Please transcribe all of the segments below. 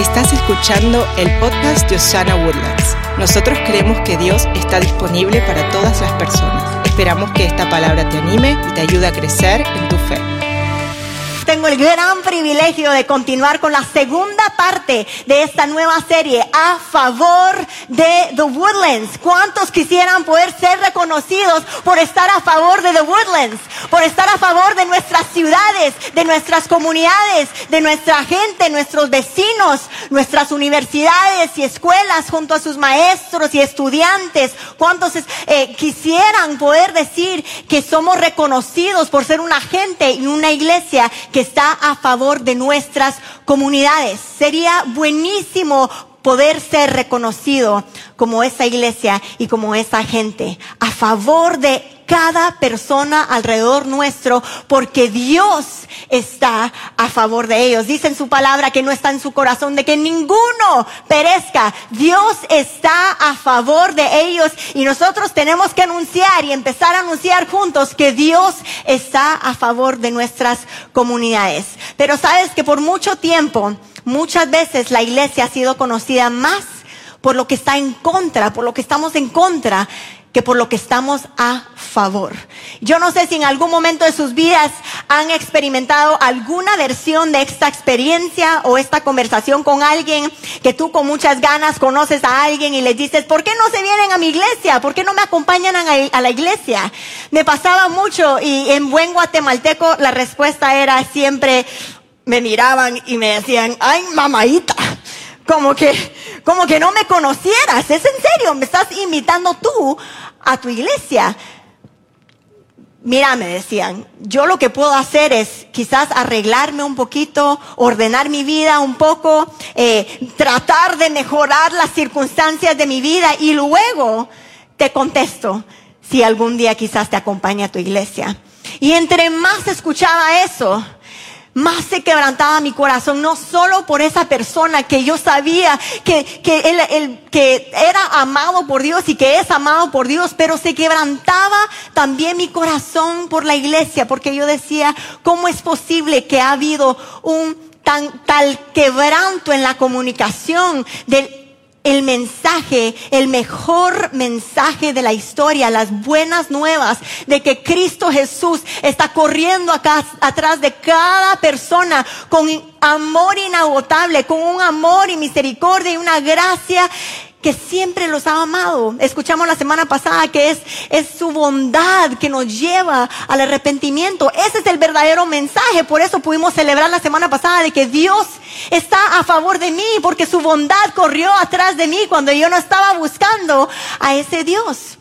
Estás escuchando el podcast de Osana Woodlands. Nosotros creemos que Dios está disponible para todas las personas. Esperamos que esta palabra te anime y te ayude a crecer en tu fe tengo el gran privilegio de continuar con la segunda parte de esta nueva serie a favor de The Woodlands. ¿Cuántos quisieran poder ser reconocidos por estar a favor de The Woodlands? Por estar a favor de nuestras ciudades, de nuestras comunidades, de nuestra gente, nuestros vecinos, nuestras universidades y escuelas junto a sus maestros y estudiantes. ¿Cuántos eh, quisieran poder decir que somos reconocidos por ser una gente y una iglesia que está a favor de nuestras comunidades. Sería buenísimo poder ser reconocido como esa iglesia y como esa gente, a favor de cada persona alrededor nuestro, porque Dios está a favor de ellos. Dice en su palabra que no está en su corazón de que ninguno perezca. Dios está a favor de ellos y nosotros tenemos que anunciar y empezar a anunciar juntos que Dios está a favor de nuestras comunidades. Pero sabes que por mucho tiempo, muchas veces la iglesia ha sido conocida más por lo que está en contra, por lo que estamos en contra, que por lo que estamos a favor. Yo no sé si en algún momento de sus vidas han experimentado alguna versión de esta experiencia o esta conversación con alguien que tú con muchas ganas conoces a alguien y le dices, ¿por qué no se vienen a mi iglesia? ¿Por qué no me acompañan a la iglesia? Me pasaba mucho y en buen guatemalteco la respuesta era siempre, me miraban y me decían, ay, mamaita como que, como que no me conocieras. Es en serio, me estás invitando tú a tu iglesia. Mira, me decían, yo lo que puedo hacer es quizás arreglarme un poquito, ordenar mi vida un poco, eh, tratar de mejorar las circunstancias de mi vida y luego te contesto si algún día quizás te acompaña a tu iglesia. Y entre más escuchaba eso, más se quebrantaba mi corazón, no solo por esa persona que yo sabía que, que, él, que era amado por Dios y que es amado por Dios, pero se quebrantaba también mi corazón por la iglesia, porque yo decía, ¿cómo es posible que ha habido un tan, tal quebranto en la comunicación del el mensaje, el mejor mensaje de la historia, las buenas nuevas de que Cristo Jesús está corriendo acá atrás de cada persona con amor inagotable, con un amor y misericordia y una gracia que siempre los ha amado. Escuchamos la semana pasada que es, es su bondad que nos lleva al arrepentimiento. Ese es el verdadero mensaje. Por eso pudimos celebrar la semana pasada de que Dios está a favor de mí, porque su bondad corrió atrás de mí cuando yo no estaba buscando a ese Dios.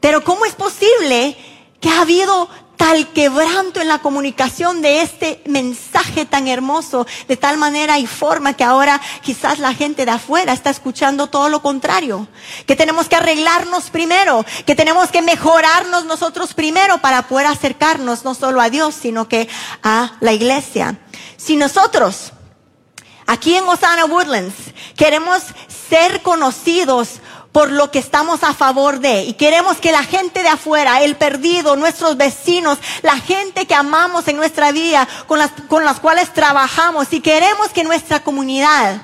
Pero ¿cómo es posible que ha habido tal quebranto en la comunicación de este mensaje tan hermoso, de tal manera y forma que ahora quizás la gente de afuera está escuchando todo lo contrario, que tenemos que arreglarnos primero, que tenemos que mejorarnos nosotros primero para poder acercarnos no solo a Dios, sino que a la iglesia. Si nosotros aquí en Osana Woodlands queremos ser conocidos por lo que estamos a favor de. Y queremos que la gente de afuera, el perdido, nuestros vecinos, la gente que amamos en nuestra vida, con las, con las cuales trabajamos, y queremos que nuestra comunidad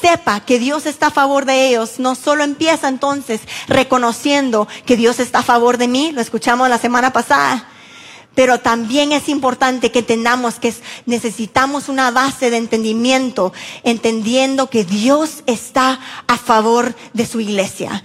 sepa que Dios está a favor de ellos, no solo empieza entonces reconociendo que Dios está a favor de mí, lo escuchamos la semana pasada, pero también es importante que entendamos que necesitamos una base de entendimiento, entendiendo que Dios está a favor de su iglesia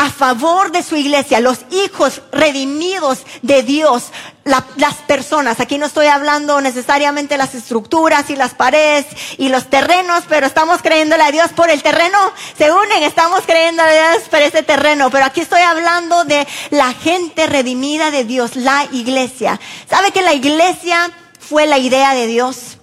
a favor de su iglesia, los hijos redimidos de Dios, las personas. Aquí no estoy hablando necesariamente las estructuras y las paredes y los terrenos, pero estamos creyéndole a Dios por el terreno. Se unen, estamos creyendo a Dios por ese terreno. Pero aquí estoy hablando de la gente redimida de Dios, la iglesia. ¿Sabe que la iglesia fue la idea de Dios?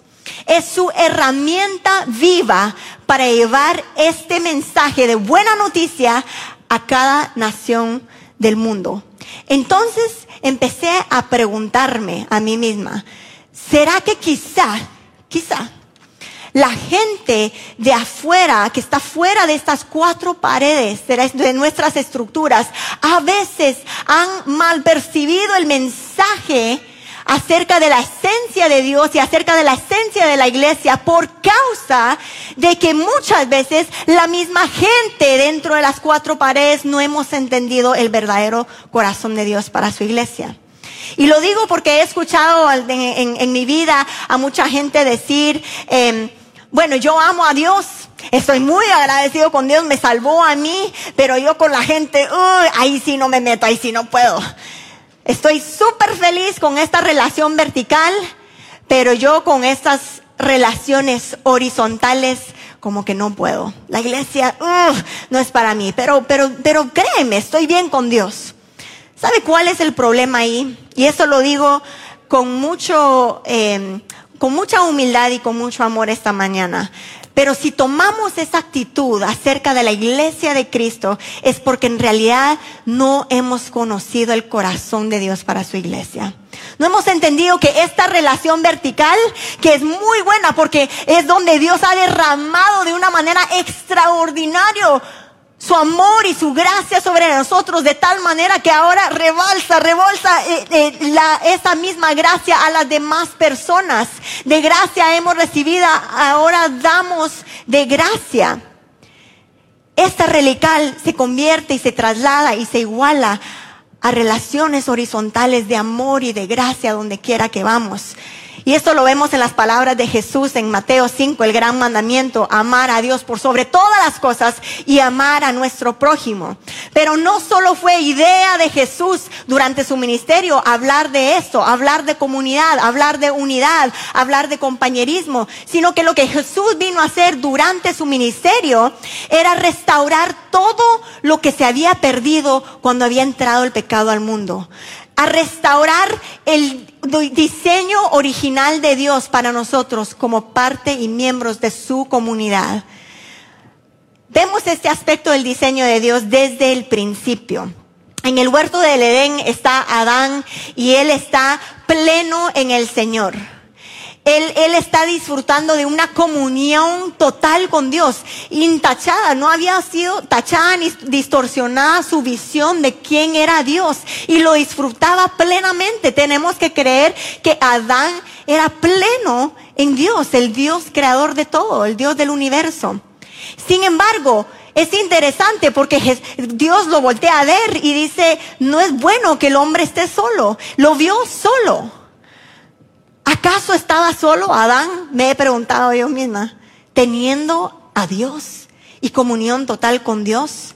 Es su herramienta viva para llevar este mensaje de buena noticia a cada nación del mundo. Entonces empecé a preguntarme a mí misma, ¿será que quizá, quizá, la gente de afuera, que está fuera de estas cuatro paredes de nuestras estructuras, a veces han mal percibido el mensaje acerca de la esencia de Dios y acerca de la esencia de la iglesia por causa de que muchas veces la misma gente dentro de las cuatro paredes no hemos entendido el verdadero corazón de Dios para su iglesia. Y lo digo porque he escuchado en, mi vida a mucha gente decir, em, bueno, yo amo a Dios, estoy muy agradecido con Dios, me salvó a mí, pero yo con la gente, ahí sí no me meto, ahí sí no puedo. Estoy súper feliz con esta relación vertical, pero yo con estas relaciones horizontales como que no puedo. La iglesia no es para mí, pero, pero, pero créeme, estoy bien con Dios. ¿Sabe cuál es el problema ahí? Y eso lo digo con mucho, eh, con mucha humildad y con mucho amor esta mañana. Pero si tomamos esa actitud acerca de la iglesia de Cristo, es porque en realidad no hemos conocido el corazón de Dios para su iglesia. No hemos entendido que esta relación vertical, que es muy buena porque es donde Dios ha derramado de una manera extraordinaria su amor y su gracia sobre nosotros de tal manera que ahora rebalsa, rebalsa eh, eh, la, esa misma gracia a las demás personas. De gracia hemos recibido, ahora damos de gracia. Esta relical se convierte y se traslada y se iguala a relaciones horizontales de amor y de gracia donde quiera que vamos. Y esto lo vemos en las palabras de Jesús en Mateo 5, el gran mandamiento, amar a Dios por sobre todas las cosas y amar a nuestro prójimo. Pero no solo fue idea de Jesús durante su ministerio hablar de esto, hablar de comunidad, hablar de unidad, hablar de compañerismo, sino que lo que Jesús vino a hacer durante su ministerio era restaurar todo lo que se había perdido cuando había entrado el pecado al mundo a restaurar el diseño original de Dios para nosotros como parte y miembros de su comunidad. Vemos este aspecto del diseño de Dios desde el principio. En el huerto del Edén está Adán y él está pleno en el Señor. Él, está disfrutando de una comunión total con Dios, intachada, no había sido tachada ni distorsionada su visión de quién era Dios y lo disfrutaba plenamente. Tenemos que creer que Adán era pleno en Dios, el Dios creador de todo, el Dios del universo. Sin embargo, es interesante porque Dios lo voltea a ver y dice, no es bueno que el hombre esté solo. Lo vio solo. ¿Acaso estaba solo Adán? Me he preguntado yo misma, teniendo a Dios y comunión total con Dios.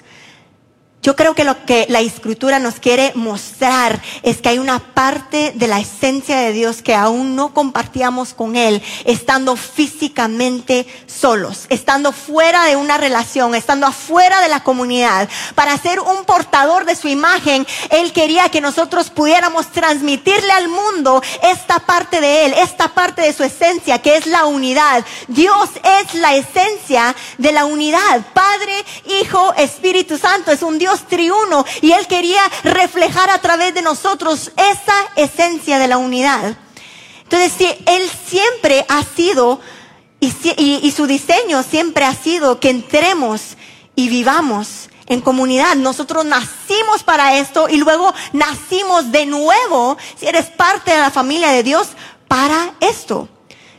Yo creo que lo que la escritura nos quiere mostrar es que hay una parte de la esencia de Dios que aún no compartíamos con Él, estando físicamente solos, estando fuera de una relación, estando afuera de la comunidad. Para ser un portador de su imagen, Él quería que nosotros pudiéramos transmitirle al mundo esta parte de Él, esta parte de su esencia, que es la unidad. Dios es la esencia de la unidad. Padre, Hijo, Espíritu Santo es un Dios triuno y Él quería reflejar a través de nosotros esa esencia de la unidad. Entonces, si Él siempre ha sido y, y su diseño siempre ha sido que entremos y vivamos en comunidad. Nosotros nacimos para esto y luego nacimos de nuevo, si eres parte de la familia de Dios, para esto.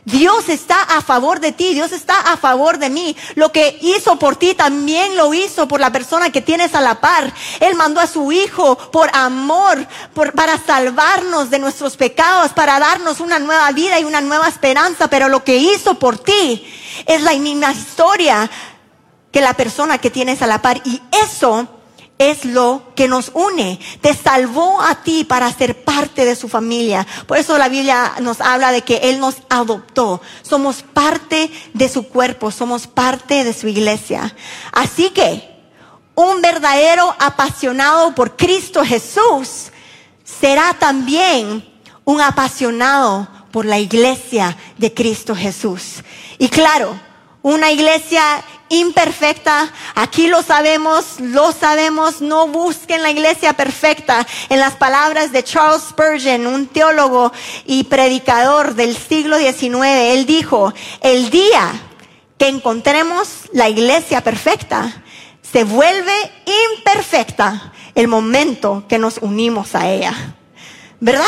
Dios está a favor de ti, Dios está a favor de mí. Lo que hizo por ti también lo hizo por la persona que tienes a la par. Él mandó a su Hijo por amor, para salvarnos de nuestros pecados, para darnos una nueva vida y una nueva esperanza. Pero lo que hizo por ti es la misma historia que la persona que tienes a la par. Y eso es lo que nos une. Te salvó a ti para ser parte de su familia. Por eso la Biblia nos habla de que Él nos adoptó. Somos parte de su cuerpo, somos parte de su iglesia. Así que un verdadero apasionado por Cristo Jesús será también un apasionado por la iglesia de Cristo Jesús. Y claro, una iglesia imperfecta. Aquí lo sabemos, lo sabemos. No busquen la iglesia perfecta. En las palabras de Charles Spurgeon, un teólogo y predicador del siglo XIX, él dijo, el día que encontremos la iglesia perfecta, se vuelve imperfecta el momento que nos unimos a ella. ¿Verdad?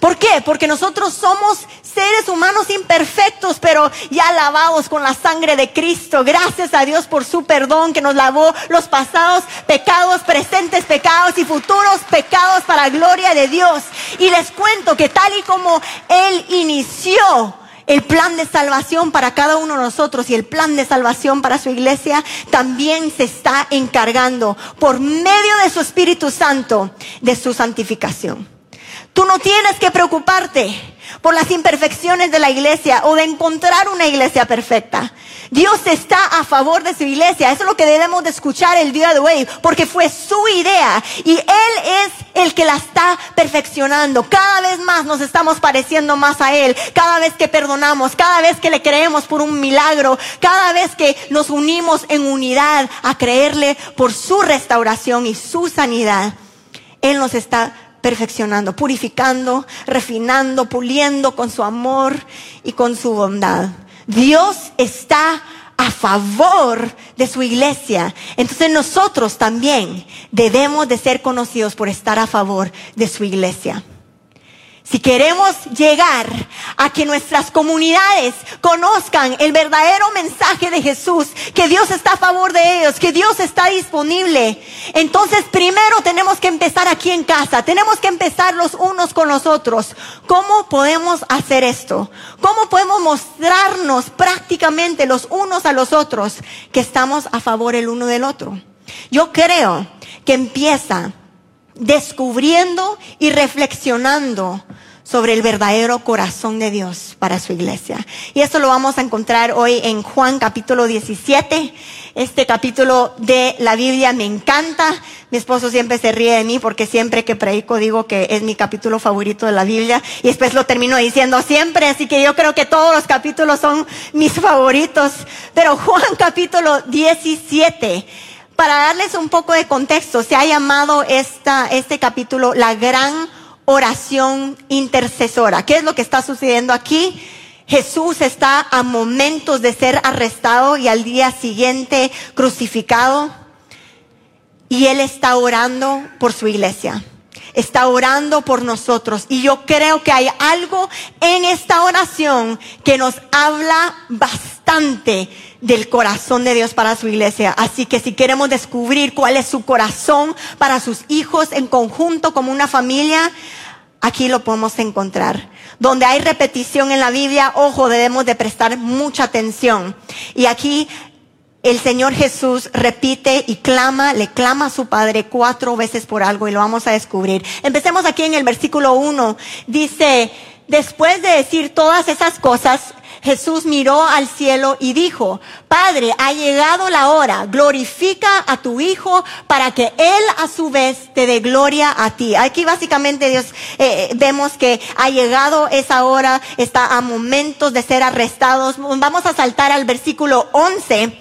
¿Por qué? Porque nosotros somos seres humanos imperfectos, pero ya lavados con la sangre de Cristo. Gracias a Dios por su perdón que nos lavó los pasados pecados, presentes pecados y futuros pecados para gloria de Dios. Y les cuento que tal y como Él inició el plan de salvación para cada uno de nosotros y el plan de salvación para su iglesia también se está encargando por medio de su Espíritu Santo de su santificación. Tú no tienes que preocuparte por las imperfecciones de la iglesia o de encontrar una iglesia perfecta. Dios está a favor de su iglesia. Eso es lo que debemos de escuchar el día de hoy, porque fue su idea y Él es el que la está perfeccionando. Cada vez más nos estamos pareciendo más a Él. Cada vez que perdonamos, cada vez que le creemos por un milagro, cada vez que nos unimos en unidad a creerle por su restauración y su sanidad. Él nos está perfeccionando, purificando, refinando, puliendo con su amor y con su bondad. Dios está a favor de su iglesia. Entonces nosotros también debemos de ser conocidos por estar a favor de su iglesia. Si queremos llegar a que nuestras comunidades conozcan el verdadero mensaje de Jesús, que Dios está a favor de ellos, que Dios está disponible, entonces primero tenemos que empezar aquí en casa, tenemos que empezar los unos con los otros. ¿Cómo podemos hacer esto? ¿Cómo podemos mostrarnos prácticamente los unos a los otros que estamos a favor el uno del otro? Yo creo que empieza descubriendo y reflexionando sobre el verdadero corazón de Dios para su iglesia. Y esto lo vamos a encontrar hoy en Juan capítulo 17. Este capítulo de la Biblia me encanta. Mi esposo siempre se ríe de mí porque siempre que predico digo que es mi capítulo favorito de la Biblia y después lo termino diciendo siempre, así que yo creo que todos los capítulos son mis favoritos. Pero Juan capítulo 17 para darles un poco de contexto, se ha llamado esta, este capítulo la gran oración intercesora. ¿Qué es lo que está sucediendo aquí? Jesús está a momentos de ser arrestado y al día siguiente crucificado. Y Él está orando por su iglesia. Está orando por nosotros. Y yo creo que hay algo en esta oración que nos habla bastante del corazón de Dios para su iglesia. Así que si queremos descubrir cuál es su corazón para sus hijos en conjunto como una familia, aquí lo podemos encontrar. Donde hay repetición en la Biblia, ojo, debemos de prestar mucha atención. Y aquí el Señor Jesús repite y clama, le clama a su Padre cuatro veces por algo y lo vamos a descubrir. Empecemos aquí en el versículo uno. Dice, después de decir todas esas cosas, Jesús miró al cielo y dijo, Padre, ha llegado la hora, glorifica a tu Hijo para que Él a su vez te dé gloria a ti. Aquí básicamente Dios eh, eh, vemos que ha llegado esa hora, está a momentos de ser arrestados. Vamos a saltar al versículo 11,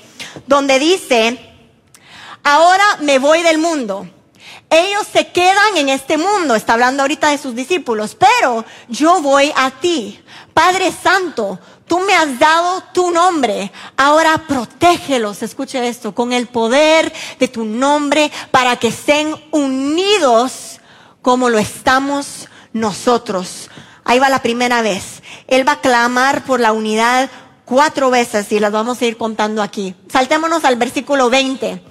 donde dice, ahora me voy del mundo. Ellos se quedan en este mundo, está hablando ahorita de sus discípulos, pero yo voy a ti. Padre Santo, tú me has dado tu nombre, ahora protégelos, escuche esto, con el poder de tu nombre para que estén unidos como lo estamos nosotros. Ahí va la primera vez. Él va a clamar por la unidad cuatro veces y las vamos a ir contando aquí. Saltémonos al versículo 20.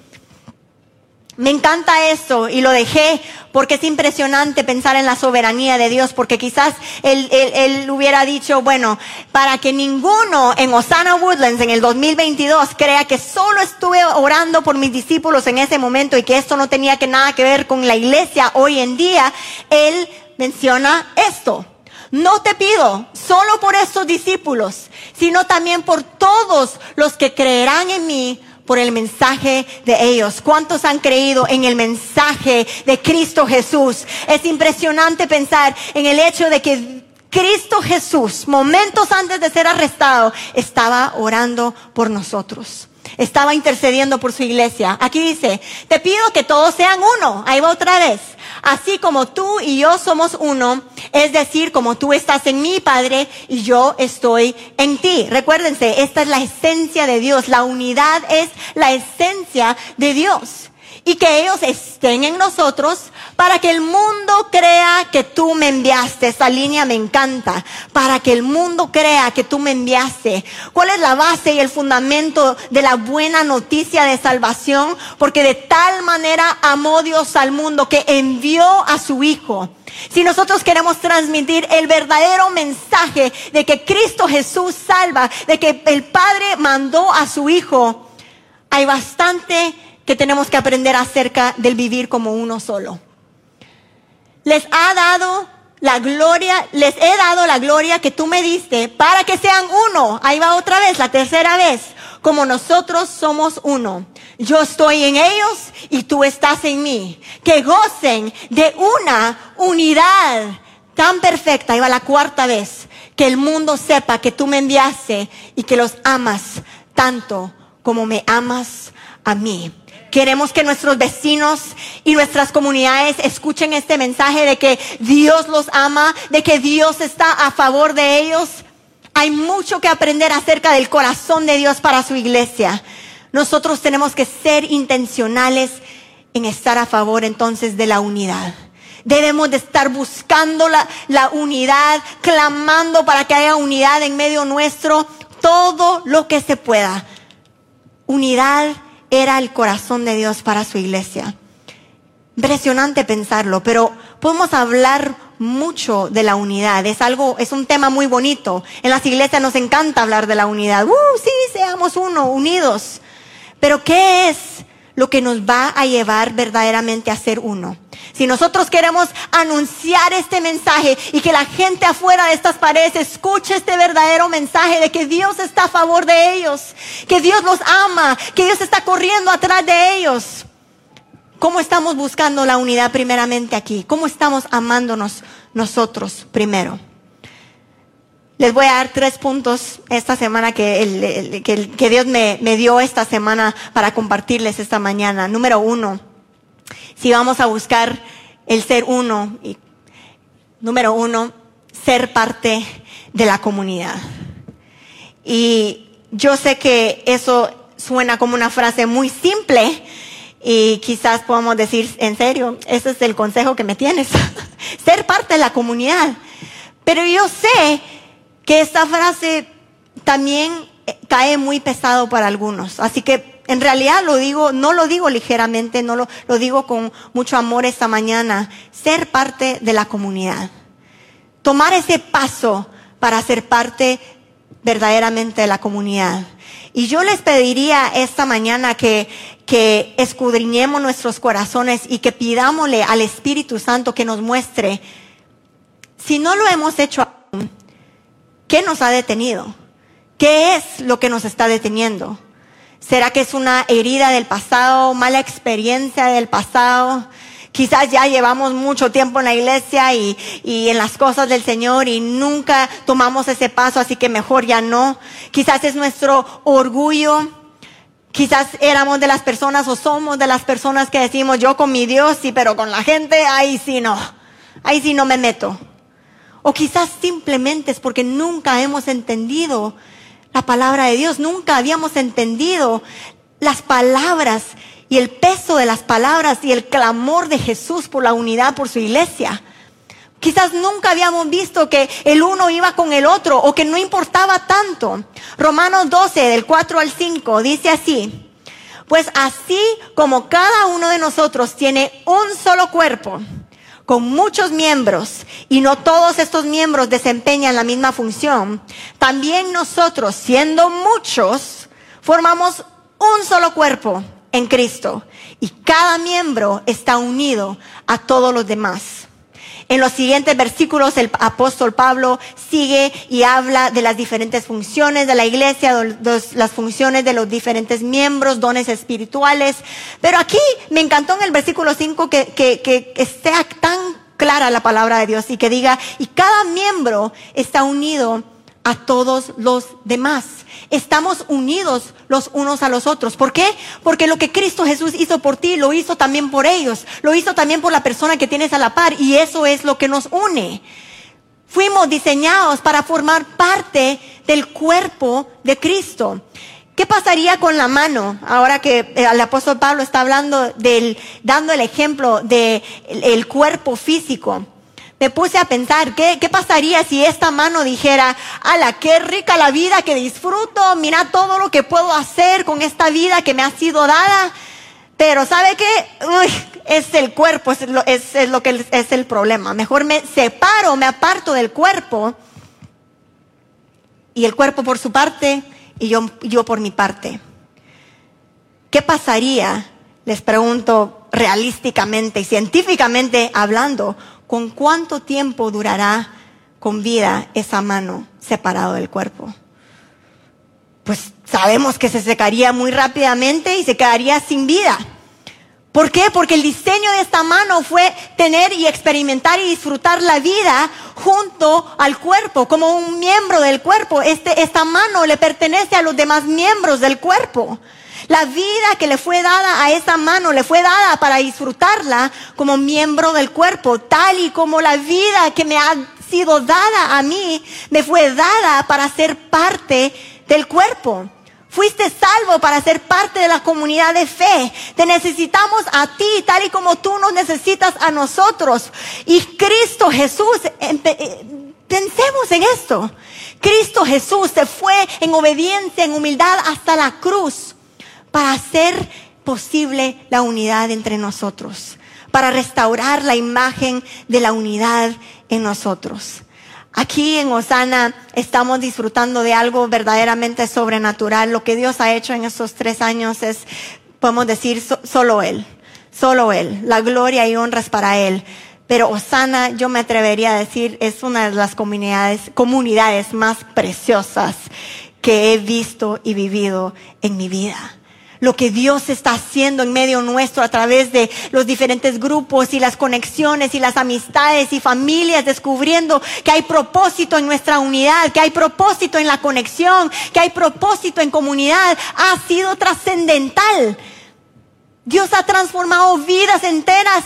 Me encanta esto y lo dejé porque es impresionante pensar en la soberanía de Dios, porque quizás él, él, hubiera dicho, bueno, para que ninguno en Osana Woodlands en el 2022 crea que solo estuve orando por mis discípulos en ese momento y que esto no tenía que nada que ver con la iglesia hoy en día, él menciona esto. No te pido solo por estos discípulos, sino también por todos los que creerán en mí por el mensaje de ellos. ¿Cuántos han creído en el mensaje de Cristo Jesús? Es impresionante pensar en el hecho de que Cristo Jesús, momentos antes de ser arrestado, estaba orando por nosotros. Estaba intercediendo por su iglesia. Aquí dice, te pido que todos sean uno. Ahí va otra vez así como tú y yo somos uno, es decir, como tú estás en mí, Padre, y yo estoy en ti. Recuérdense, esta es la esencia de Dios, la unidad es la esencia de Dios. y que ellos estén en nosotros para que el mundo crea que tú me enviaste. Esa línea me encanta. Para que el mundo crea que tú me enviaste. ¿Cuál es la base y el fundamento de la buena noticia de salvación? Porque de tal manera amó Dios al mundo que envió a su Hijo. Si nosotros queremos transmitir el verdadero mensaje de que Cristo Jesús salva, de que el Padre mandó a su Hijo, hay bastante que tenemos que aprender acerca del vivir como uno solo. Les ha dado la gloria, les he dado la gloria que tú me diste para que sean uno. Ahí va otra vez, la tercera vez. Como nosotros somos uno. Yo estoy en ellos y tú estás en mí. Que gocen de una unidad tan perfecta. Ahí va la cuarta vez. Que el mundo sepa que tú me enviaste y que los amas tanto como me amas a mí. Queremos que nuestros vecinos y nuestras comunidades escuchen este mensaje de que Dios los ama, de que Dios está a favor de ellos. Hay mucho que aprender acerca del corazón de Dios para su iglesia. Nosotros tenemos que ser intencionales en estar a favor entonces de la unidad. Debemos de estar buscando la, la, unidad, clamando para que haya unidad en medio nuestro, todo lo que se pueda. Unidad era el corazón de Dios para su iglesia. Impresionante pensarlo, pero podemos hablar mucho de la unidad. Es algo, es un tema muy bonito. En las iglesias nos encanta hablar de la unidad. Uh, sí, seamos uno, unidos. Pero ¿qué es lo que nos va a llevar verdaderamente a ser uno? Si nosotros queremos anunciar este mensaje y que la gente afuera de estas paredes escuche este verdadero mensaje de que Dios está a favor de ellos, que Dios los ama, que Dios está corriendo atrás de ellos. ¿Cómo estamos buscando la unidad primeramente aquí? ¿Cómo estamos amándonos nosotros primero? Les voy a dar tres puntos esta semana que, que, Dios me, me dio esta semana para compartirles esta mañana. Número uno, si vamos a buscar el ser uno, número uno, ser parte de la comunidad. Y yo sé que eso suena como una frase muy simple y quizás podamos decir, en serio, ese es el consejo que me tienes, ser parte de la comunidad. Pero yo sé que esta frase también cae muy pesado para algunos. Así que en realidad lo digo, no lo digo ligeramente, no lo, digo con mucho amor esta mañana. Ser parte de la comunidad. Tomar ese paso para ser parte verdaderamente de la comunidad. Y yo les pediría esta mañana que, que escudriñemos nuestros corazones y que pidámosle al Espíritu Santo que nos muestre, si no lo hemos hecho ¿qué nos ha detenido? ¿Qué es lo que nos está deteniendo? ¿Será que es una herida del pasado, mala experiencia del pasado? Quizás ya llevamos mucho tiempo en la iglesia y, y, en las cosas del Señor y nunca tomamos ese paso, así que mejor ya no. Quizás es nuestro orgullo. Quizás éramos de las personas o somos de las personas que decimos yo con mi Dios sí, pero con la gente ahí sí no. Ahí sí no me meto. O quizás simplemente es porque nunca hemos entendido la palabra de Dios. Nunca habíamos entendido las palabras y el peso de las palabras y el clamor de Jesús por la unidad, por su iglesia. Quizás nunca habíamos visto que el uno iba con el otro o que no importaba tanto. Romanos 12, del 4 al 5, dice así. Pues así como cada uno de nosotros tiene un solo cuerpo, con muchos miembros y no todos estos miembros desempeñan la misma función, también nosotros, siendo muchos, formamos un solo cuerpo en Cristo y cada miembro está unido a todos los demás. En los siguientes versículos el apóstol Pablo sigue y habla de las diferentes funciones de la iglesia, las funciones de los diferentes miembros, dones espirituales. Pero aquí me encantó en el versículo 5 que, que, que sea tan clara la palabra de Dios y que diga, y cada miembro está unido a todos los demás. Estamos unidos los unos a los otros. ¿Por qué? Porque lo que Cristo Jesús hizo por ti, lo hizo también por ellos. Lo hizo también por la persona que tienes a la par. Y eso es lo que nos une. Fuimos diseñados para formar parte del cuerpo de Cristo. ¿Qué pasaría con la mano? Ahora que eh, el apóstol Pablo está hablando del, dando el ejemplo de el cuerpo físico. Me puse a pensar, ¿qué, ¿qué pasaría si esta mano dijera, ala, qué rica la vida que disfruto, mira todo lo que puedo hacer con esta vida que me ha sido dada? Pero ¿sabe qué? Uy, es el cuerpo, es lo, es lo que es el problema. Mejor me separo, me aparto del cuerpo y el cuerpo por su parte y yo, yo por mi parte. ¿Qué pasaría, les pregunto realísticamente y científicamente hablando, con cuánto tiempo durará con vida esa mano separado del cuerpo? Pues sabemos que se secaría muy rápidamente y se quedaría sin vida. ¿Por qué? Porque el diseño de esta mano fue tener y experimentar y disfrutar la vida junto al cuerpo, como un miembro del cuerpo. Este, esta mano le pertenece a los demás miembros del cuerpo. La vida que le fue dada a esa mano le fue dada para disfrutarla como miembro del cuerpo, tal y como la vida que me ha sido dada a mí me fue dada para ser parte del cuerpo. Fuiste salvo para ser parte de la comunidad de fe. Te necesitamos a ti tal y como tú nos necesitas a nosotros. Y Cristo Jesús, eh, pensemos en esto. Cristo Jesús se fue en obediencia, en humildad hasta la cruz para hacer posible la unidad entre nosotros, para restaurar la imagen de la unidad en nosotros. Aquí en Osana estamos disfrutando de algo verdaderamente sobrenatural. Lo que Dios ha hecho en estos tres años es, podemos decir, solo Él, solo Él. La gloria y honras para Él. Pero Osana, yo me atrevería a decir, es una de las comunidades, comunidades más preciosas que he visto y vivido en mi vida lo que Dios está haciendo en medio nuestro a través de los diferentes grupos y las conexiones y las amistades y familias, descubriendo que hay propósito en nuestra unidad, que hay propósito en la conexión, que hay propósito en comunidad, ha sido trascendental. Dios ha transformado vidas enteras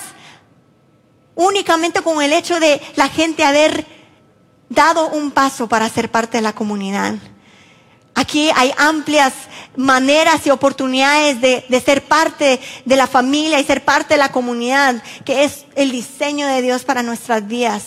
únicamente con el hecho de la gente haber dado un paso para ser parte de la comunidad. Aquí hay amplias maneras y oportunidades de, de, ser parte de la familia y ser parte de la comunidad, que es el diseño de Dios para nuestras vidas.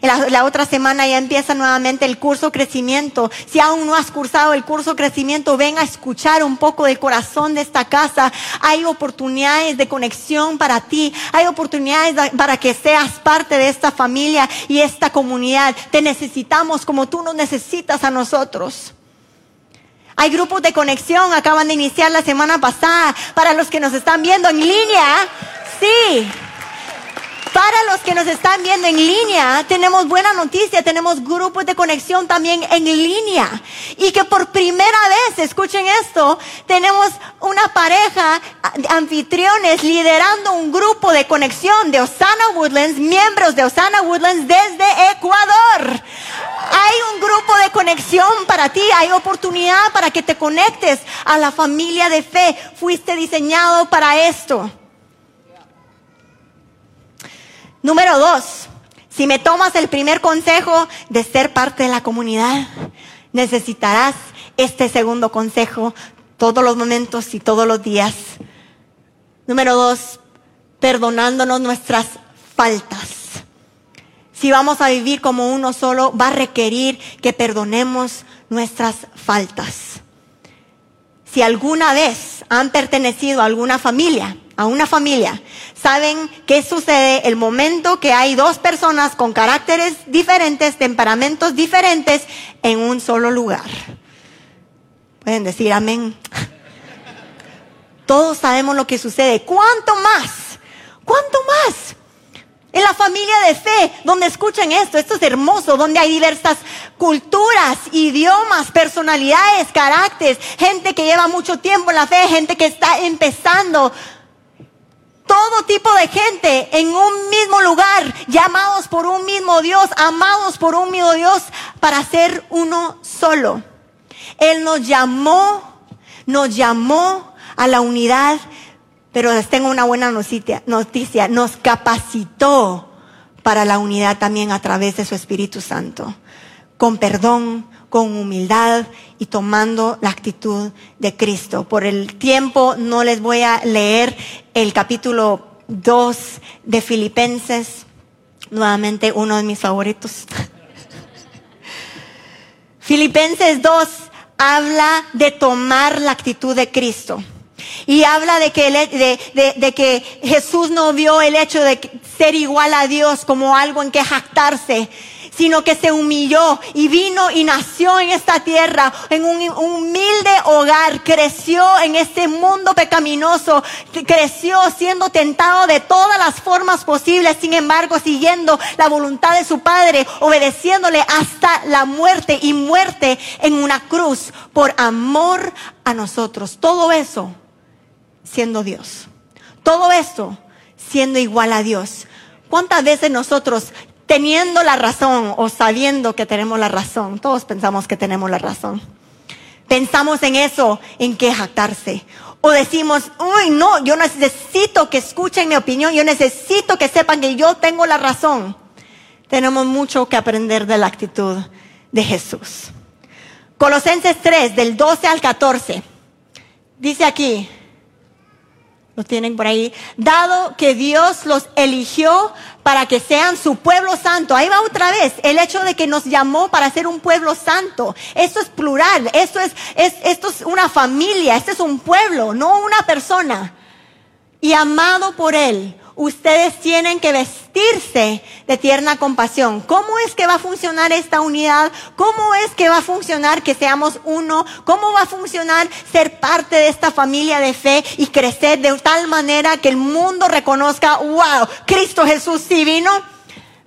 La, otra semana ya empieza nuevamente el curso crecimiento. Si aún no has cursado el curso crecimiento, ven a escuchar un poco del corazón de esta casa. Hay oportunidades de conexión para ti. Hay oportunidades para que seas parte de esta familia y esta comunidad. Te necesitamos como tú nos necesitas a nosotros. Hay grupos de conexión, acaban de iniciar la semana pasada. Para los que nos están viendo en línea, sí. Para los que nos están viendo en línea, tenemos buena noticia, tenemos grupos de conexión también en línea. Y que por primera vez, escuchen esto, tenemos una pareja de anfitriones liderando un grupo de conexión de Osana Woodlands, miembros de Osana Woodlands desde Ecuador. Hay un grupo de conexión para ti, hay oportunidad para que te conectes a la familia de fe. Fuiste diseñado para esto. Número dos, si me tomas el primer consejo de ser parte de la comunidad, necesitarás este segundo consejo todos los momentos y todos los días. Número dos, perdonándonos nuestras faltas. Si vamos a vivir como uno solo, va a requerir que perdonemos nuestras faltas. Si alguna vez han pertenecido a alguna familia, a una familia, saben qué sucede el momento que hay dos personas con caracteres diferentes, temperamentos diferentes en un solo lugar. Pueden decir amén. Todos sabemos lo que sucede. ¿Cuánto más? ¿Cuánto más? En la familia de fe, donde escuchan esto, esto es hermoso, donde hay diversas culturas, idiomas, personalidades, caracteres, gente que lleva mucho tiempo en la fe, gente que está empezando, todo tipo de gente en un mismo lugar, llamados por un mismo Dios, amados por un mismo Dios, para ser uno solo. Él nos llamó, nos llamó a la unidad, pero les tengo una buena noticia, nos capacitó para la unidad también a través de su Espíritu Santo, con perdón, con humildad y tomando la actitud de Cristo. Por el tiempo no les voy a leer el capítulo 2 de Filipenses, nuevamente uno de mis favoritos. Filipenses 2 habla de tomar la actitud de Cristo. Y habla de que, de, de, que Jesús no vio el hecho de ser igual a Dios como algo en que jactarse, sino que se humilló y vino y nació en esta tierra, en un humilde hogar, creció en este mundo pecaminoso, creció siendo tentado de todas las formas posibles, sin embargo, siguiendo la voluntad de su Padre, obedeciéndole hasta la muerte y muerte en una cruz por amor a nosotros. Todo eso siendo Dios. Todo esto siendo igual a Dios. ¿Cuántas veces nosotros, teniendo la razón o sabiendo que tenemos la razón, todos pensamos que tenemos la razón, pensamos en eso, en qué jactarse? O decimos, uy, no, yo necesito que escuchen mi opinión, yo necesito que sepan que yo tengo la razón. Tenemos mucho que aprender de la actitud de Jesús. Colosenses 3, del 12 al 14, dice aquí, lo tienen por ahí. Dado que Dios los eligió para que sean su pueblo santo. Ahí va otra vez el hecho de que nos llamó para ser un pueblo santo. Esto es plural. Esto es, es, esto es una familia. Este es un pueblo, no una persona. Y amado por Él ustedes tienen que vestirse de tierna compasión. ¿Cómo es que va a funcionar esta unidad? ¿Cómo es que va a funcionar que seamos uno? ¿Cómo va a funcionar ser parte de esta familia de fe y crecer de tal manera que el mundo reconozca, wow, Cristo Jesús sí vino?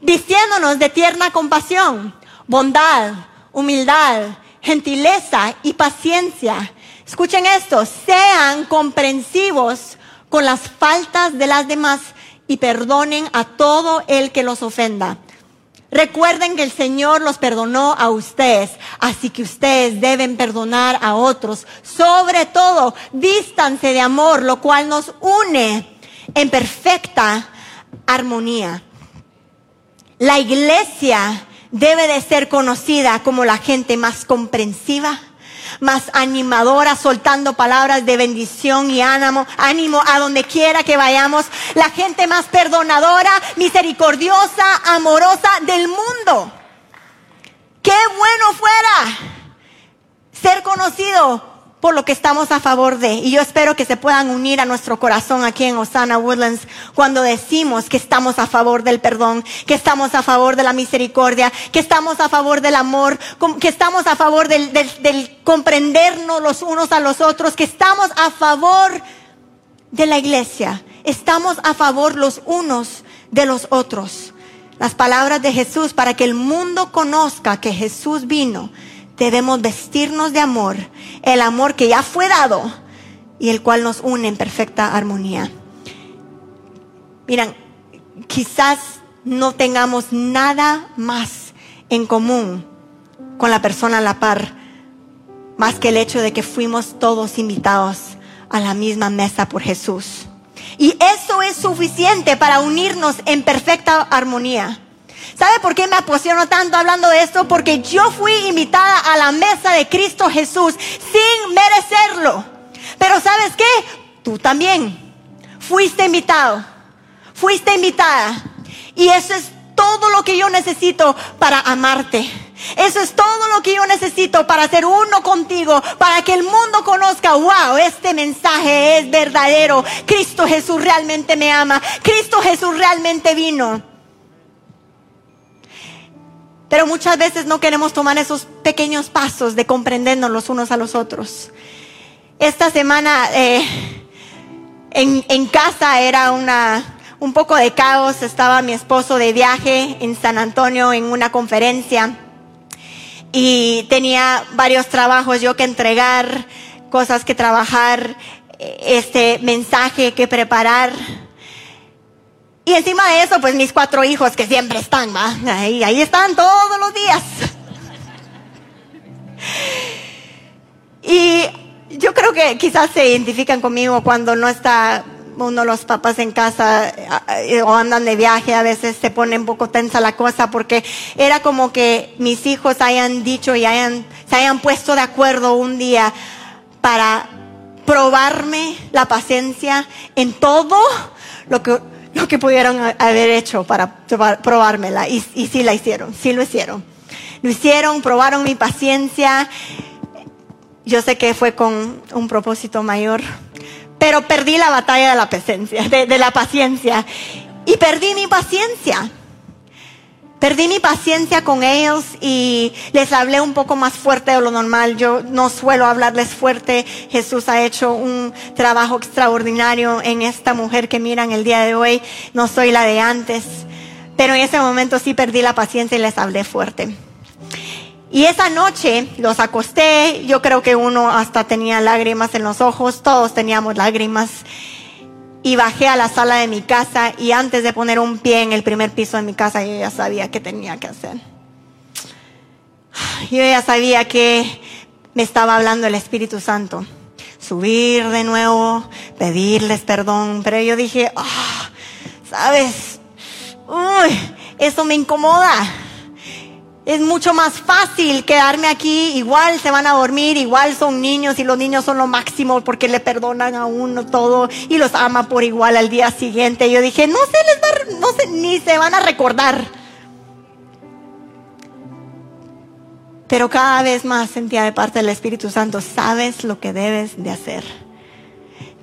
Diciéndonos de tierna compasión, bondad, humildad, gentileza y paciencia. Escuchen esto, sean comprensivos con las faltas de las demás y perdonen a todo el que los ofenda. Recuerden que el Señor los perdonó a ustedes, así que ustedes deben perdonar a otros. Sobre todo, vístanse de amor, lo cual nos une en perfecta armonía. La iglesia debe de ser conocida como la gente más comprensiva, más animadora, soltando palabras de bendición y ánimo, ánimo a donde quiera que vayamos. La gente más perdonadora, misericordiosa, amorosa del mundo. Qué bueno fuera ser conocido por lo que estamos a favor de. Y yo espero que se puedan unir a nuestro corazón aquí en Osana Woodlands cuando decimos que estamos a favor del perdón, que estamos a favor de la misericordia, que estamos a favor del amor, que estamos a favor del, del comprendernos los unos a los otros, que estamos a favor de la iglesia. Estamos a favor los unos de los otros. Las palabras de Jesús para que el mundo conozca que Jesús vino debemos vestirnos de amor, el amor que ya fue dado y el cual nos une en perfecta armonía. Miren, quizás no tengamos nada más en común con la persona a la par, más que el hecho de que fuimos todos invitados a la misma mesa por Jesús. Y eso es suficiente para unirnos en perfecta armonía. ¿Sabe por qué me apasiono tanto hablando de esto? Porque yo fui invitada a la mesa de Cristo Jesús sin merecerlo. Pero ¿sabes qué? Tú también fuiste invitado. Fuiste invitada. Y eso es todo lo que yo necesito para amarte. Eso es todo lo que yo necesito para ser uno contigo, para que el mundo conozca, wow, este mensaje es verdadero. Cristo Jesús realmente me ama. Cristo Jesús realmente vino. Pero muchas veces no queremos tomar esos pequeños pasos de comprendernos los unos a los otros. Esta semana eh, en, en, casa era una, un poco de caos. Estaba mi esposo de viaje en San Antonio en una conferencia y tenía varios trabajos yo que entregar, cosas que trabajar, este mensaje que preparar. Y encima de eso, pues mis cuatro hijos que siempre están, ¿va? Ahí, ahí están todos los días. Y yo creo que quizás se identifican conmigo cuando no está uno de los papás en casa eh, o andan de viaje, a veces se pone un poco tensa la cosa porque era como que mis hijos hayan dicho y hayan, se hayan puesto de acuerdo un día para probarme la paciencia en todo lo que, lo que pudieron haber hecho para, probármela. Y, y sí la hicieron, sí lo hicieron. Lo hicieron, probaron mi paciencia. Yo sé que fue con un propósito mayor, pero perdí la batalla de la paciencia, de la paciencia. Y perdí mi paciencia. Perdí mi paciencia con ellos y les hablé un poco más fuerte de lo normal. Yo no suelo hablarles fuerte. Jesús ha hecho un trabajo extraordinario en esta mujer que miran el día de hoy. No soy la de antes. Pero en ese momento sí perdí la paciencia y les hablé fuerte. Y esa noche los acosté. Yo creo que uno hasta tenía lágrimas en los ojos. Todos teníamos lágrimas y bajé a la sala de mi casa y antes de poner un pie en el primer piso de mi casa yo ya sabía qué tenía que hacer. Yo ya sabía que me estaba hablando el Espíritu Santo. Subir de nuevo, pedirles perdón, pero yo dije, ah, ¿sabes? Uy, eso me incomoda. Es mucho más fácil quedarme aquí, igual se van a dormir, igual son niños y los niños son lo máximo porque le perdonan a uno todo y los ama por igual al día siguiente. Yo dije, no se les va, ni se van a recordar. Pero cada vez más sentía de parte del Espíritu Santo, sabes lo que debes de hacer.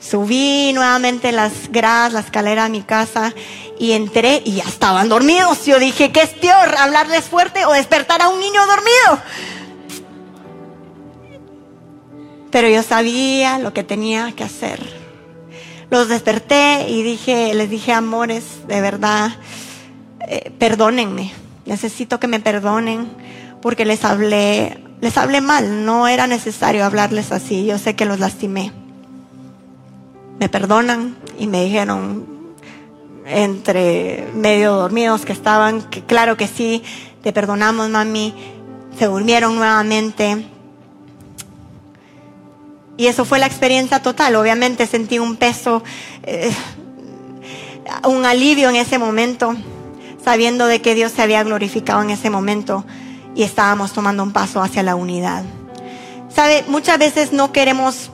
Subí nuevamente las gradas, la escalera a mi casa y entré y ya estaban dormidos. Yo dije, ¿qué es peor? ¿Hablarles fuerte o despertar a un niño dormido? Pero yo sabía lo que tenía que hacer. Los desperté y dije, les dije, amores, de verdad, eh, perdónenme. Necesito que me perdonen porque les hablé, les hablé mal. No era necesario hablarles así. Yo sé que los lastimé me perdonan y me dijeron entre medio dormidos que estaban, que claro que sí, te perdonamos mami, se durmieron nuevamente. Y eso fue la experiencia total. Obviamente sentí un peso, eh, un alivio en ese momento, sabiendo de que Dios se había glorificado en ese momento y estábamos tomando un paso hacia la unidad. Sabe, muchas veces no queremos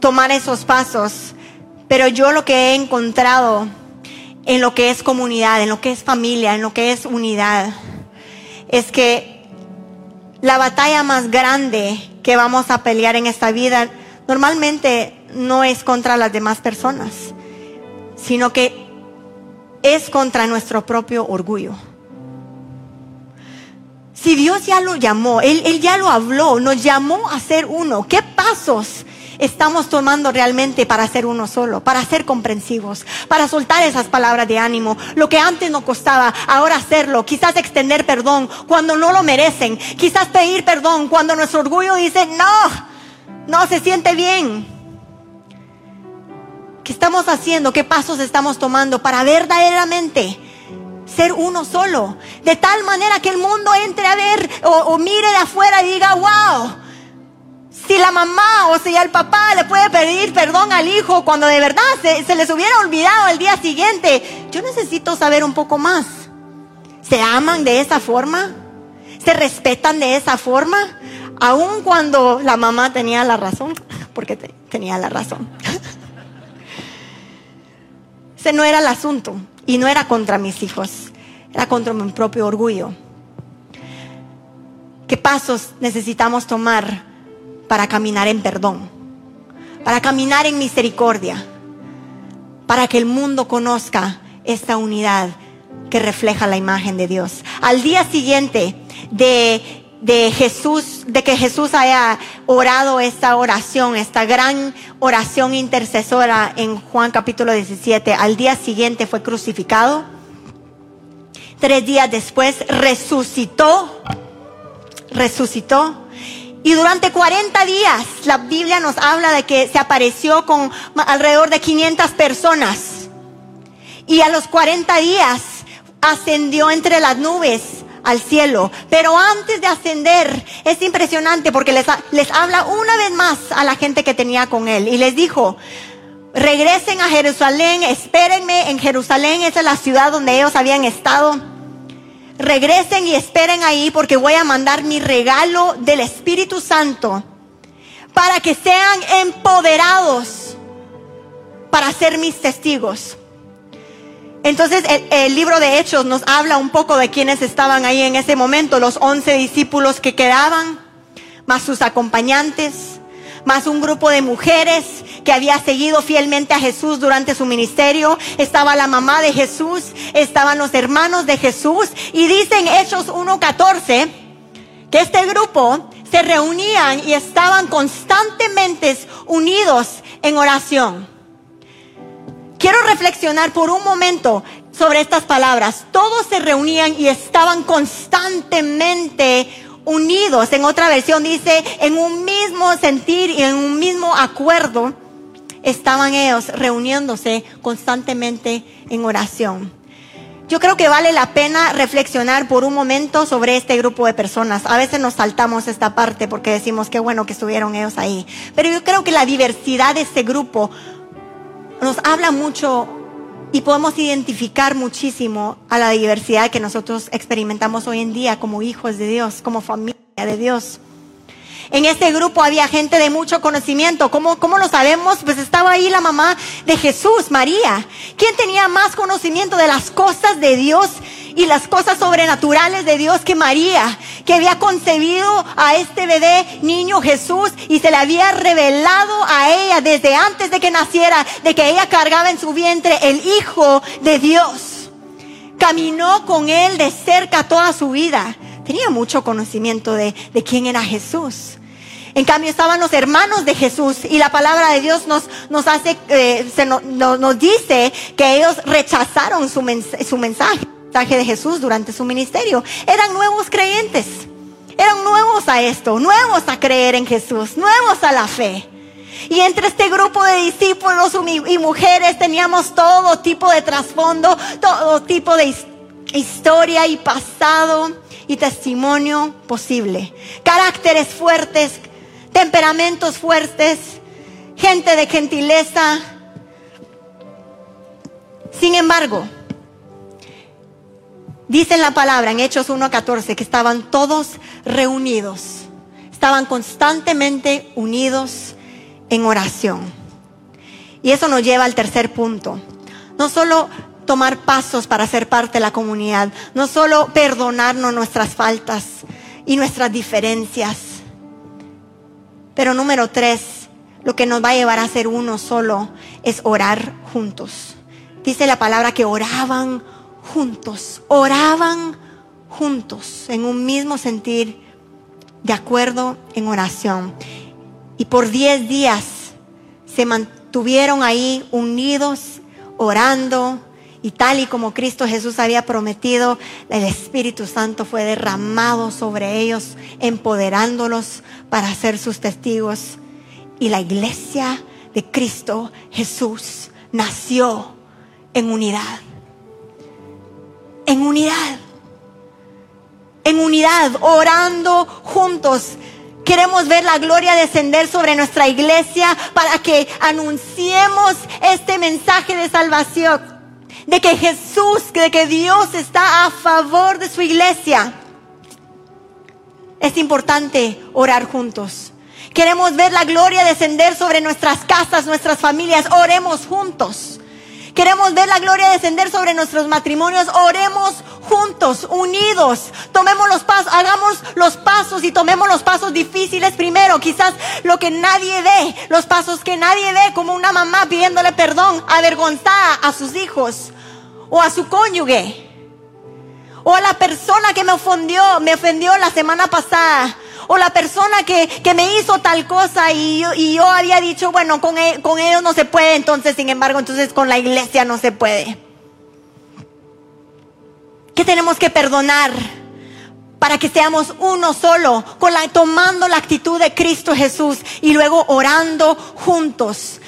tomar esos pasos. Pero yo lo que he encontrado en lo que es comunidad, en lo que es familia, en lo que es unidad, es que la batalla más grande que vamos a pelear en esta vida normalmente no es contra las demás personas, sino que es contra nuestro propio orgullo. Si Dios ya lo llamó, Él, Él ya lo habló, nos llamó a ser uno, ¿qué pasos estamos tomando realmente para ser uno solo, para ser comprensivos, para soltar esas palabras de ánimo. Lo que antes nos costaba, ahora hacerlo. Quizás extender perdón cuando no lo merecen. Quizás pedir perdón cuando nuestro orgullo dice, no, no se siente bien. ¿Qué estamos haciendo? ¿Qué pasos estamos tomando para verdaderamente ser uno solo? De tal manera que el mundo entre a ver o, o mire de afuera y diga, wow si la mamá o si el papá le puede pedir perdón al hijo cuando de verdad se, les hubiera olvidado el día siguiente, yo necesito saber un poco más. ¿Se aman de esa forma? ¿Se respetan de esa forma? Aun cuando la mamá tenía la razón, porque tenía la razón. Ese no era el asunto y no era contra mis hijos, era contra mi propio orgullo. ¿Qué pasos necesitamos tomar para caminar en perdón, para caminar en misericordia, para que el mundo conozca esta unidad que refleja la imagen de Dios. Al día siguiente de, de Jesús, de que Jesús haya orado esta oración, esta gran oración intercesora en Juan capítulo 17, al día siguiente fue crucificado. Tres días después resucitó, resucitó y durante 40 días la Biblia nos habla de que se apareció con alrededor de 500 personas. Y a los 40 días ascendió entre las nubes al cielo. Pero antes de ascender, es impresionante porque les, les habla una vez más a la gente que tenía con él. Y les dijo, regresen a Jerusalén, espérenme en Jerusalén, esa es la ciudad donde ellos habían estado. Regresen y esperen ahí porque voy a mandar mi regalo del Espíritu Santo para que sean empoderados para ser mis testigos. Entonces el, libro de Hechos nos habla un poco de quienes estaban ahí en ese momento, los once discípulos que quedaban, más sus acompañantes más un grupo de mujeres que había seguido fielmente a Jesús durante su ministerio. Estaba la mamá de Jesús, estaban los hermanos de Jesús. Y dicen Hechos 1.14 que este grupo se reunían y estaban constantemente unidos en oración. Quiero reflexionar por un momento sobre estas palabras. Todos se reunían y estaban constantemente unidos. En otra versión dice, en un mismo sentir y en un mismo acuerdo, estaban ellos reuniéndose constantemente en oración. Yo creo que vale la pena reflexionar por un momento sobre este grupo de personas. A veces nos saltamos esta parte porque decimos qué bueno que estuvieron ellos ahí. Pero yo creo que la diversidad de este grupo nos habla mucho y podemos identificar muchísimo a la diversidad que nosotros experimentamos hoy en día como hijos de Dios, como familia de Dios. En este grupo había gente de mucho conocimiento. ¿Cómo, ¿Cómo, lo sabemos? Pues estaba ahí la mamá de Jesús, María. ¿Quién tenía más conocimiento de las cosas de Dios y las cosas sobrenaturales de Dios que María, que había concebido a este bebé niño Jesús y se le había revelado a ella desde antes de que naciera, de que ella cargaba en su vientre el Hijo de Dios? Caminó con él de cerca toda su vida. Tenía mucho conocimiento de, de quién era Jesús. En cambio estaban los hermanos de Jesús y la palabra de Dios nos, nos hace, eh, se nos dice que ellos rechazaron su, su mensaje, mensaje de Jesús durante su ministerio. Eran nuevos creyentes, eran nuevos a esto, nuevos a creer en Jesús, nuevos a la fe. Y entre este grupo de discípulos y mujeres teníamos todo tipo de trasfondo, todo tipo de historia y pasado y testimonio posible. Caracteres fuertes, temperamentos fuertes, gente de gentileza. Sin embargo, dice en la palabra en Hechos 1.14 que estaban todos reunidos, estaban constantemente unidos en oración. Y eso nos lleva al tercer punto. No solo tomar pasos para ser parte de la comunidad, no solo perdonarnos nuestras faltas y nuestras diferencias, pero número tres, lo que nos va a llevar a ser uno solo es orar juntos. Dice la palabra que oraban juntos, oraban juntos, en un mismo sentir, de acuerdo en oración. Y por diez días se mantuvieron ahí unidos, orando, y tal y como Cristo Jesús había prometido, el Espíritu Santo fue derramado sobre ellos, empoderándolos para ser sus testigos. Y la iglesia de Cristo Jesús nació en unidad. En unidad. En unidad, orando juntos. Queremos ver la gloria descender sobre nuestra iglesia para que anunciemos este mensaje de salvación de que Jesús, de que Dios está a favor de su iglesia. Es importante orar juntos. Queremos ver la gloria descender sobre nuestras casas, nuestras familias. Oremos juntos. Queremos ver la gloria descender sobre nuestros matrimonios. Oremos juntos, unidos. Tomemos los pasos, hagamos los pasos y tomemos los pasos difíciles primero. Quizás lo que nadie ve, los pasos que nadie ve, como una mamá pidiéndole perdón, avergonzada a sus hijos o a su cónyuge. O a la persona que me ofendió, me ofendió la semana pasada o la persona que, me hizo tal cosa y yo, y yo había dicho, bueno, con, e, con ellos no se puede, entonces, sin embargo, entonces con la iglesia no se puede. ¿Qué tenemos que perdonar? para que seamos uno solo, con la, tomando la actitud de Cristo Jesús y luego orando juntos,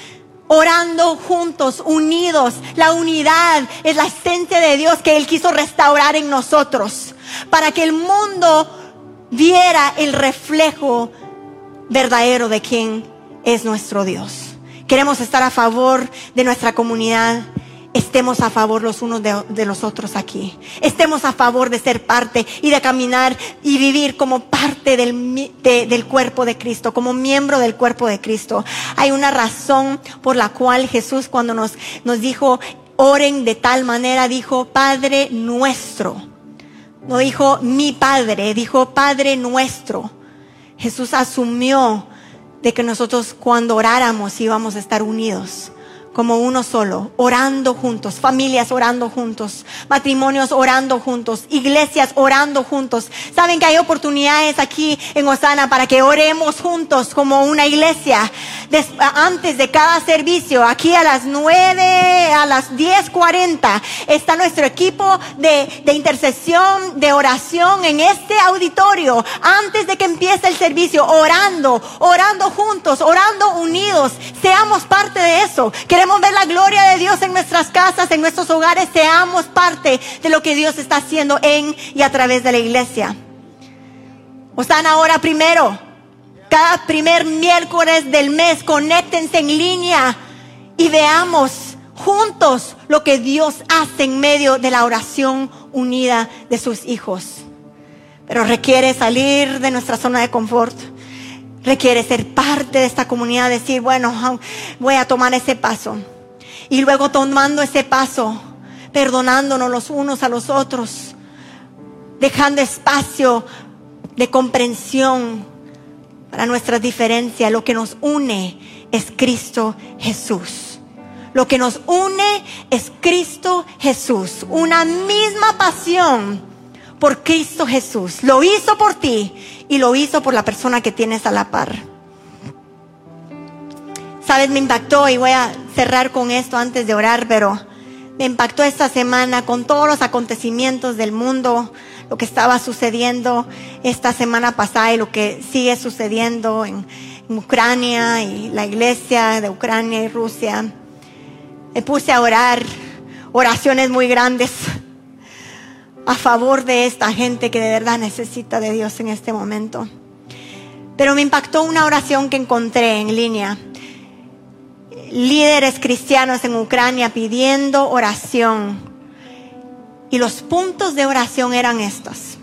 orando juntos, unidos. La unidad es la esencia de Dios que Él quiso restaurar en nosotros, para que el mundo viera el reflejo verdadero de quién es nuestro Dios. queremos estar a favor de nuestra comunidad, estemos a favor los unos de, los otros aquí. Estemos a favor de ser parte y de caminar y vivir como parte del, del cuerpo de Cristo, como miembro del cuerpo de Cristo. Hay una razón por la cual Jesús cuando nos, nos dijo, oren de tal manera, dijo, Padre nuestro. No dijo mi Padre, dijo Padre nuestro. Jesús asumió de que nosotros cuando oráramos íbamos a estar unidos como uno solo, orando juntos, familias orando juntos, matrimonios orando juntos, iglesias orando juntos. Saben que hay oportunidades aquí en Osana para que oremos juntos como una iglesia. antes de cada servicio, aquí a las 9, a las 10.40, está nuestro equipo de, intercesión, de oración en este auditorio, antes de que empiece el servicio, orando, orando juntos, orando unidos. Seamos parte de eso. Ver la gloria de Dios en nuestras casas, en nuestros hogares. Seamos parte de lo que Dios está haciendo en y a través de la iglesia. Osana ahora primero. Cada primer miércoles del mes, conéctense en línea y veamos juntos lo que Dios hace en medio de la oración unida de sus hijos. Pero requiere salir de nuestra zona de confort requiere ser parte de esta comunidad, decir, bueno, voy a tomar ese paso. Y luego tomando ese paso, perdonándonos los unos a los otros, dejando espacio de comprensión para nuestras diferencias. Lo que nos une es Cristo Jesús. Lo que nos une es Cristo Jesús. Una misma pasión por Cristo Jesús. Lo hizo por ti y lo hizo por la persona que tienes a la par. Sabes, me impactó y voy a cerrar con esto antes de orar, pero me impactó esta semana con todos los acontecimientos del mundo, lo que estaba sucediendo esta semana pasada y lo que sigue sucediendo en, Ucrania y la iglesia de Ucrania y Rusia. Me puse a orar oraciones muy grandes a favor de esta gente que de verdad necesita de Dios en este momento. Pero me impactó una oración que encontré en línea. Líderes cristianos en Ucrania pidiendo oración. Y los puntos de oración eran estos.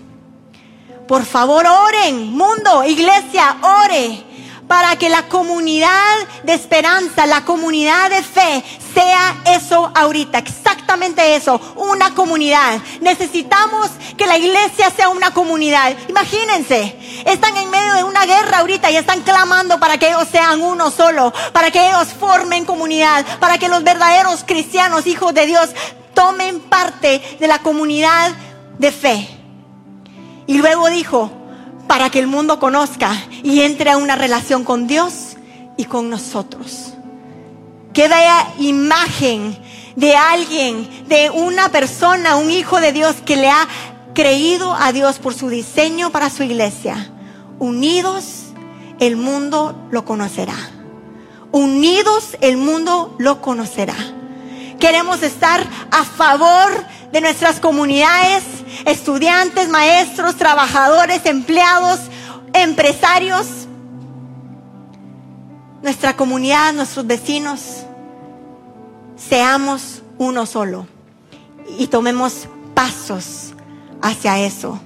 Por favor, oren, mundo, iglesia, ore para que la comunidad de esperanza, la comunidad de fe, sea eso ahorita, exactamente eso, una comunidad. Necesitamos que la iglesia sea una comunidad. Imagínense, están en medio de una guerra ahorita y están clamando para que ellos sean uno solo, para que ellos formen comunidad, para que los verdaderos cristianos, hijos de Dios, tomen parte de la comunidad de fe. Y luego dijo, para que el mundo conozca y entre a una relación con Dios y con nosotros. Que vea imagen de alguien, de una persona, un hijo de Dios que le ha creído a Dios por su diseño para su iglesia. Unidos, el mundo lo conocerá. Unidos, el mundo lo conocerá. Queremos estar a favor de nuestras comunidades, estudiantes, maestros, trabajadores, empleados, empresarios, nuestra comunidad, nuestros vecinos, seamos uno solo y tomemos pasos hacia eso.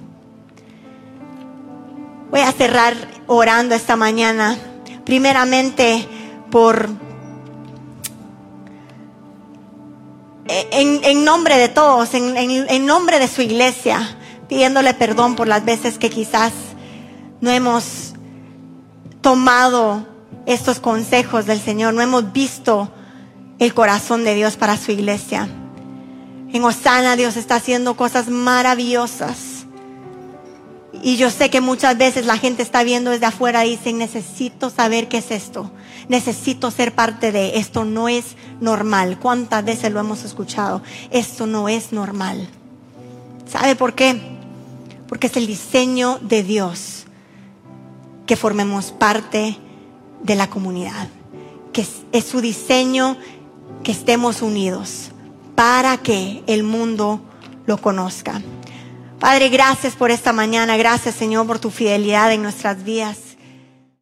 Voy a cerrar orando esta mañana, primeramente por en, nombre de todos, en, en nombre de su iglesia, pidiéndole perdón por las veces que quizás no hemos tomado estos consejos del Señor, no hemos visto el corazón de Dios para su iglesia. En Osana Dios está haciendo cosas maravillosas. Y yo sé que muchas veces la gente está viendo desde afuera y dicen, necesito saber qué es esto. Necesito ser parte de esto. No es normal. ¿Cuántas veces lo hemos escuchado? Esto no es normal. ¿Sabe por qué? Porque es el diseño de Dios que formemos parte de la comunidad. Que es, su diseño que estemos unidos para que el mundo lo conozca. Padre, gracias por esta mañana. Gracias, Señor, por tu fidelidad en nuestras vidas.